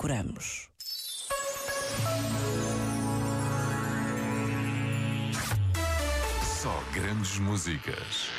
procuramos. Só grandes músicas.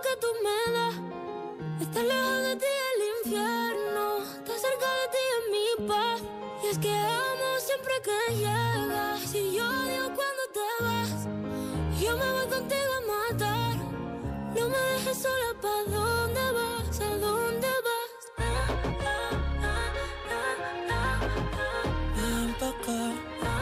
que tú me das. Estar lejos de ti el infierno. Que llegas, y yo odio cuando te vas. Yo me voy contigo a matar, no me dejes sola, ¿pa' dónde vas? ¿A dónde vas? Ven pa' acá, ¿A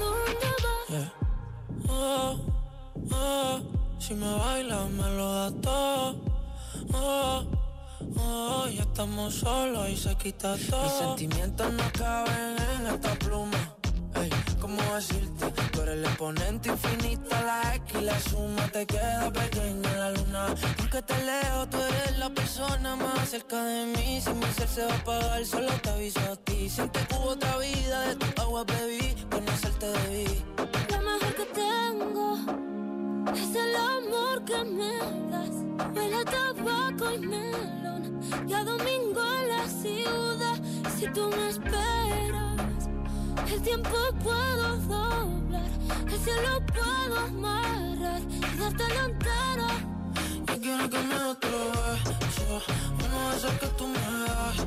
dónde vas? yeah. Oh, oh, si me bailas me lo das todo. Oh, ya estamos solos y se quita todo. Mis sentimientos no caben en esta pluma. Ey, ¿cómo decirte? Tú eres el exponente infinito, la X y la suma te queda pequeña en la luna. Porque te leo, tú eres la persona más cerca de mí. Si mi ser se va a apagar, solo te aviso a ti. Siente que hubo otra vida, de tu agua bebí, conocerte debí. Lo mejor que tengo es el amor que me das. Huele a tabaco y melón. Y a domingo en la ciudad. Si tú me esperas, el tiempo puedo doblar. El cielo puedo amarrar y darte la entera. Yo quiero que me otro beso Uno de esos que tú me das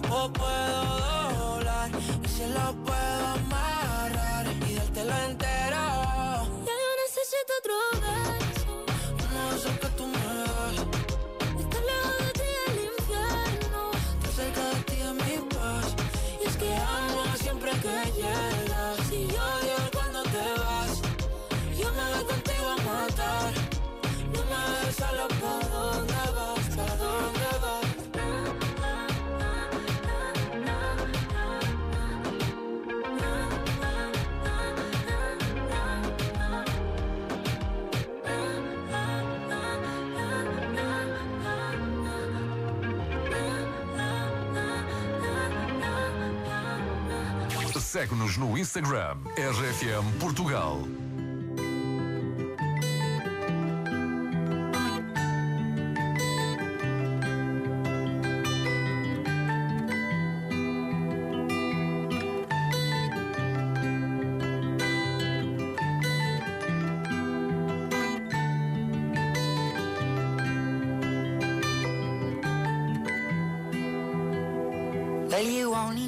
tiempo puedo doblar, el cielo puedo amarrar y dártelo entero. Ya yo necesito otro beso. De esos que tú me das, Estar lejos de ti el infierno. estar cerca de ti es mi paz. Y es que Amo siempre que llegas Segue-nos no Instagram, RFM Portugal. Well, you only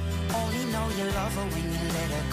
Only know you love her when you let her go